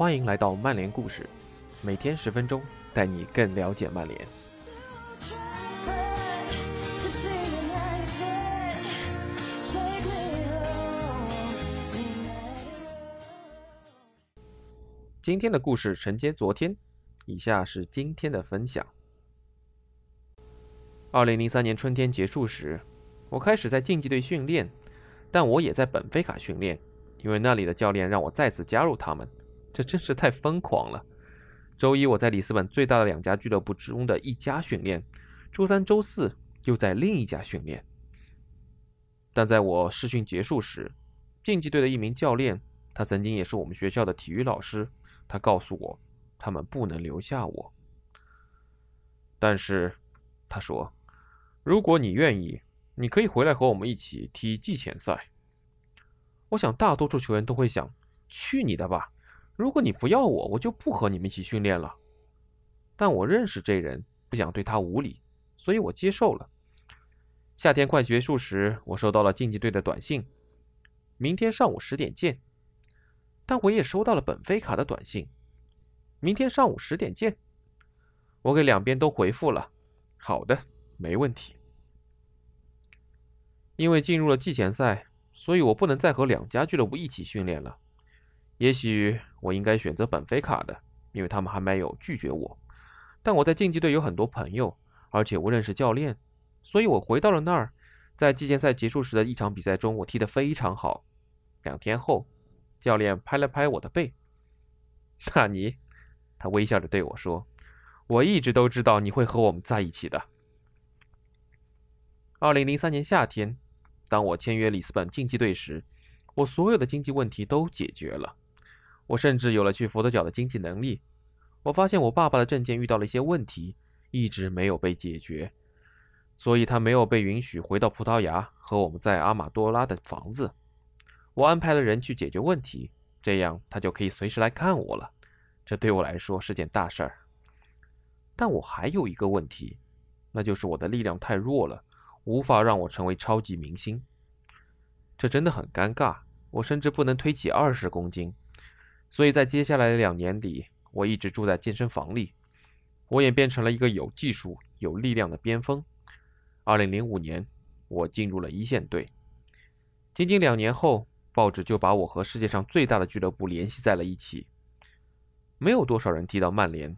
欢迎来到曼联故事，每天十分钟，带你更了解曼联。今天的故事承接昨天，以下是今天的分享。二零零三年春天结束时，我开始在竞技队训练，但我也在本菲卡训练，因为那里的教练让我再次加入他们。这真是太疯狂了！周一我在里斯本最大的两家俱乐部之中的一家训练，周三、周四又在另一家训练。但在我试训结束时，竞技队的一名教练，他曾经也是我们学校的体育老师，他告诉我，他们不能留下我。但是，他说，如果你愿意，你可以回来和我们一起踢季前赛。我想大多数球员都会想：去你的吧！如果你不要我，我就不和你们一起训练了。但我认识这人，不想对他无礼，所以我接受了。夏天快结束时，我收到了竞技队的短信：明天上午十点见。但我也收到了本菲卡的短信：明天上午十点见。我给两边都回复了：好的，没问题。因为进入了季前赛，所以我不能再和两家俱乐部一起训练了。也许我应该选择本菲卡的，因为他们还没有拒绝我。但我在竞技队有很多朋友，而且我认识教练，所以我回到了那儿。在季前赛结束时的一场比赛中，我踢得非常好。两天后，教练拍了拍我的背：“纳尼？”他微笑着对我说：“我一直都知道你会和我们在一起的。”二零零三年夏天，当我签约里斯本竞技队时，我所有的经济问题都解决了。我甚至有了去佛得角的经济能力。我发现我爸爸的证件遇到了一些问题，一直没有被解决，所以他没有被允许回到葡萄牙和我们在阿马多拉的房子。我安排了人去解决问题，这样他就可以随时来看我了。这对我来说是件大事儿。但我还有一个问题，那就是我的力量太弱了，无法让我成为超级明星。这真的很尴尬，我甚至不能推起二十公斤。所以在接下来的两年里，我一直住在健身房里。我也变成了一个有技术、有力量的边锋。二零零五年，我进入了一线队。仅仅两年后，报纸就把我和世界上最大的俱乐部联系在了一起。没有多少人提到曼联，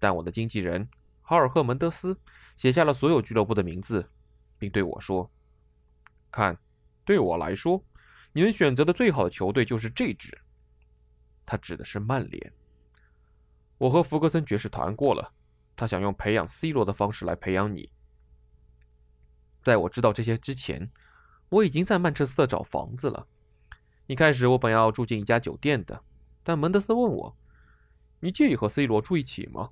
但我的经纪人豪尔赫门德斯写下了所有俱乐部的名字，并对我说：“看，对我来说，你能选择的最好的球队就是这支。”他指的是曼联。我和福格森爵士谈过了，他想用培养 C 罗的方式来培养你。在我知道这些之前，我已经在曼彻斯特找房子了。一开始我本要住进一家酒店的，但门德斯问我：“你介意和 C 罗住一起吗？”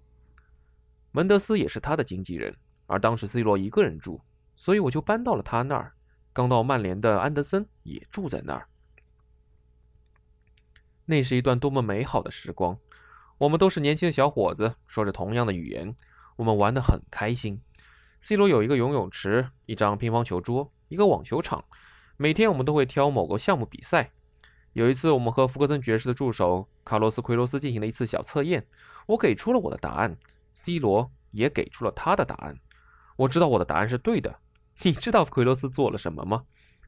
门德斯也是他的经纪人，而当时 C 罗一个人住，所以我就搬到了他那儿。刚到曼联的安德森也住在那儿。那是一段多么美好的时光！我们都是年轻的小伙子，说着同样的语言，我们玩得很开心。C 罗有一个游泳池，一张乒乓球桌，一个网球场。每天我们都会挑某个项目比赛。有一次，我们和福克森爵士的助手卡洛斯·奎罗斯进行了一次小测验，我给出了我的答案，C 罗也给出了他的答案。我知道我的答案是对的。你知道奎罗斯做了什么吗？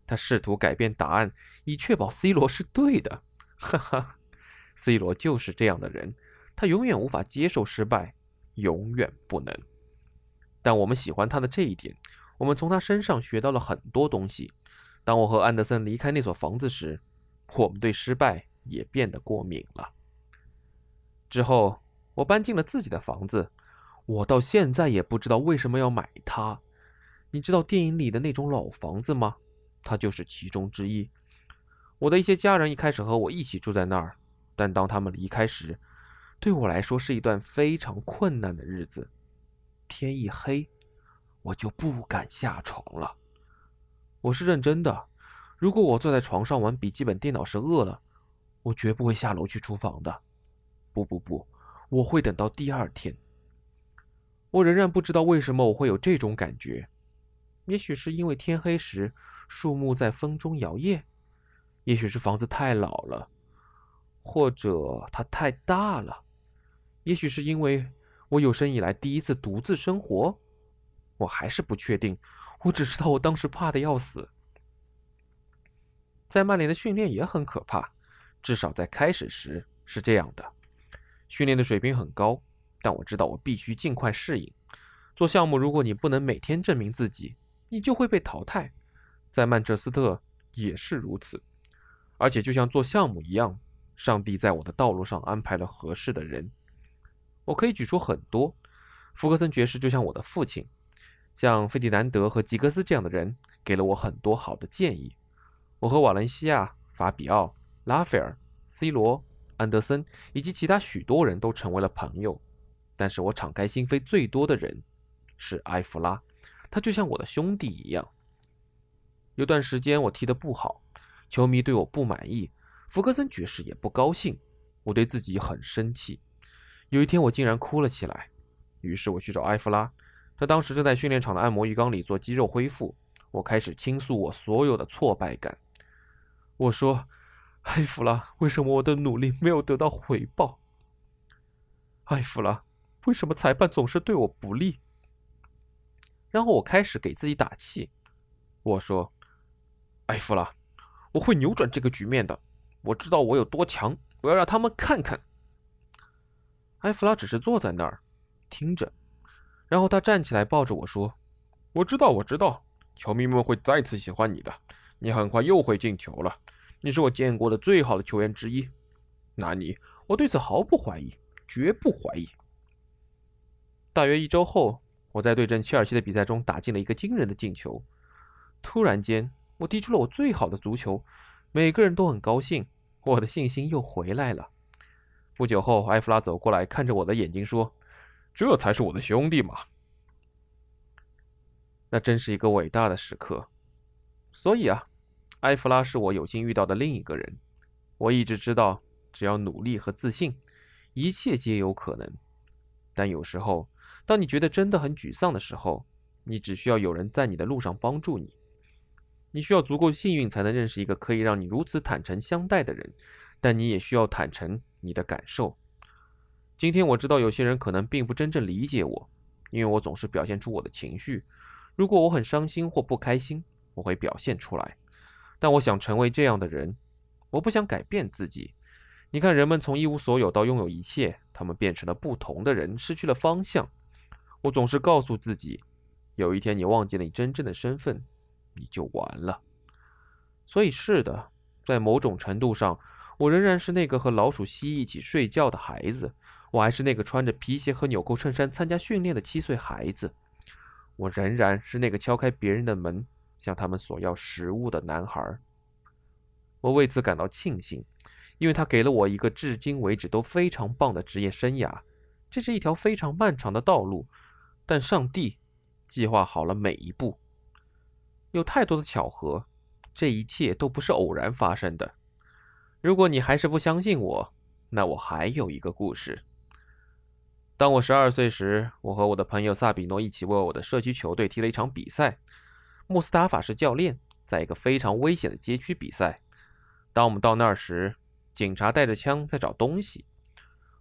他试图改变答案，以确保 C 罗是对的。哈哈，C 罗就是这样的人，他永远无法接受失败，永远不能。但我们喜欢他的这一点，我们从他身上学到了很多东西。当我和安德森离开那所房子时，我们对失败也变得过敏了。之后，我搬进了自己的房子，我到现在也不知道为什么要买它。你知道电影里的那种老房子吗？它就是其中之一。我的一些家人一开始和我一起住在那儿，但当他们离开时，对我来说是一段非常困难的日子。天一黑，我就不敢下床了。我是认真的。如果我坐在床上玩笔记本电脑时饿了，我绝不会下楼去厨房的。不不不，我会等到第二天。我仍然不知道为什么我会有这种感觉。也许是因为天黑时树木在风中摇曳。也许是房子太老了，或者它太大了。也许是因为我有生以来第一次独自生活，我还是不确定。我只知道我当时怕的要死。在曼联的训练也很可怕，至少在开始时是这样的。训练的水平很高，但我知道我必须尽快适应。做项目，如果你不能每天证明自己，你就会被淘汰。在曼彻斯特也是如此。而且，就像做项目一样，上帝在我的道路上安排了合适的人。我可以举出很多。福克森爵士就像我的父亲，像费迪南德和吉格斯这样的人给了我很多好的建议。我和瓦伦西亚、法比奥、拉斐尔、C 罗、安德森以及其他许多人都成为了朋友。但是我敞开心扉最多的人是埃弗拉，他就像我的兄弟一样。有段时间我踢得不好，球迷对我不满意，福克森爵士也不高兴，我对自己很生气。有一天，我竟然哭了起来。于是我去找埃弗拉，他当时正在训练场的按摩浴缸里做肌肉恢复。我开始倾诉我所有的挫败感。我说：“埃弗拉，为什么我的努力没有得到回报？埃弗拉，为什么裁判总是对我不利？”然后我开始给自己打气。我说：“埃弗拉，我会扭转这个局面的。我知道我有多强，我要让他们看看。”埃弗拉只是坐在那儿，听着，然后他站起来抱着我说：“我知道，我知道，球迷们会再次喜欢你的。你很快又会进球了。你是我见过的最好的球员之一。那你，我对此毫不怀疑，绝不怀疑。”大约一周后，我在对阵切尔西的比赛中打进了一个惊人的进球。突然间，我踢出了我最好的足球，每个人都很高兴，我的信心又回来了。不久后，埃弗拉走过来，看着我的眼睛说：“这才是我的兄弟嘛！”那真是一个伟大的时刻。所以啊，埃弗拉是我有幸遇到的另一个人。我一直知道，只要努力和自信，一切皆有可能。但有时候，当你觉得真的很沮丧的时候，你只需要有人在你的路上帮助你。你需要足够幸运，才能认识一个可以让你如此坦诚相待的人。但你也需要坦诚你的感受。今天我知道有些人可能并不真正理解我，因为我总是表现出我的情绪。如果我很伤心或不开心，我会表现出来。但我想成为这样的人，我不想改变自己。你看，人们从一无所有到拥有一切，他们变成了不同的人，失去了方向。我总是告诉自己，有一天你忘记了你真正的身份，你就完了。所以，是的，在某种程度上。我仍然是那个和老鼠蜥一起睡觉的孩子，我还是那个穿着皮鞋和纽扣衬衫参加训练的七岁孩子，我仍然是那个敲开别人的门向他们索要食物的男孩。我为此感到庆幸，因为他给了我一个至今为止都非常棒的职业生涯。这是一条非常漫长的道路，但上帝计划好了每一步。有太多的巧合，这一切都不是偶然发生的。如果你还是不相信我，那我还有一个故事。当我十二岁时，我和我的朋友萨比诺一起为我的社区球队踢了一场比赛。穆斯塔法是教练，在一个非常危险的街区比赛。当我们到那儿时，警察带着枪在找东西。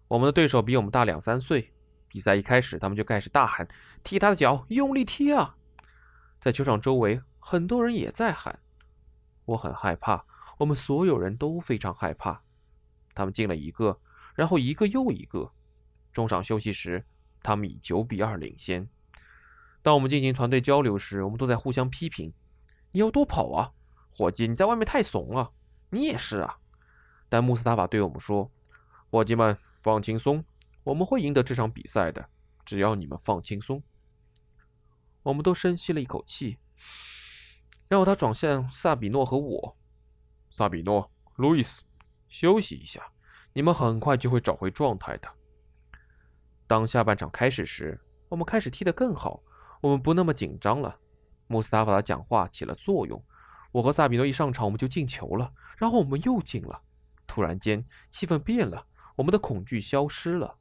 我们的对手比我们大两三岁。比赛一开始，他们就开始大喊：“踢他的脚，用力踢啊！”在球场周围，很多人也在喊。我很害怕。我们所有人都非常害怕。他们进了一个，然后一个又一个。中场休息时，他们以九比二领先。当我们进行团队交流时，我们都在互相批评：“你要多跑啊，伙计！你在外面太怂了。你也是啊。”但穆斯塔法对我们说：“伙计们，放轻松，我们会赢得这场比赛的。只要你们放轻松。”我们都深吸了一口气，然后他转向萨比诺和我。萨比诺、路易斯，休息一下，你们很快就会找回状态的。当下半场开始时，我们开始踢得更好，我们不那么紧张了。穆斯塔法的讲话起了作用。我和萨比诺一上场，我们就进球了，然后我们又进了。突然间，气氛变了，我们的恐惧消失了，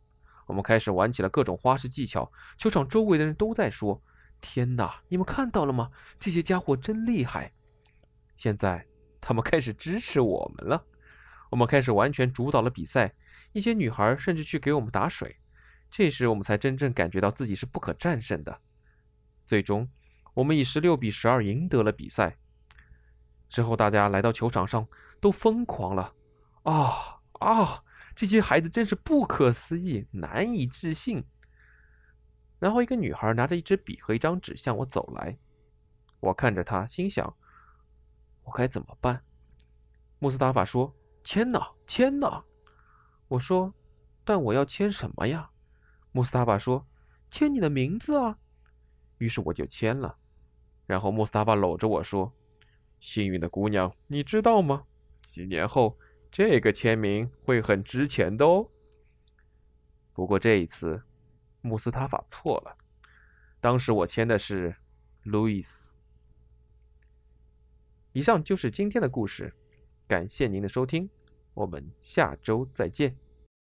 我们开始玩起了各种花式技巧。球场周围的人都在说：“天哪，你们看到了吗？这些家伙真厉害！”现在。他们开始支持我们了，我们开始完全主导了比赛，一些女孩甚至去给我们打水。这时，我们才真正感觉到自己是不可战胜的。最终，我们以十六比十二赢得了比赛。之后，大家来到球场上都疯狂了。啊啊！这些孩子真是不可思议，难以置信。然后，一个女孩拿着一支笔和一张纸向我走来。我看着她，心想：我该怎么办？穆斯塔法说：“签呐，签呐！”我说：“但我要签什么呀？”穆斯塔法说：“签你的名字啊。”于是我就签了。然后穆斯塔法搂着我说：“幸运的姑娘，你知道吗？几年后，这个签名会很值钱的哦。”不过这一次，穆斯塔法错了。当时我签的是路易斯。以上就是今天的故事。感谢您的收听，我们下周再见。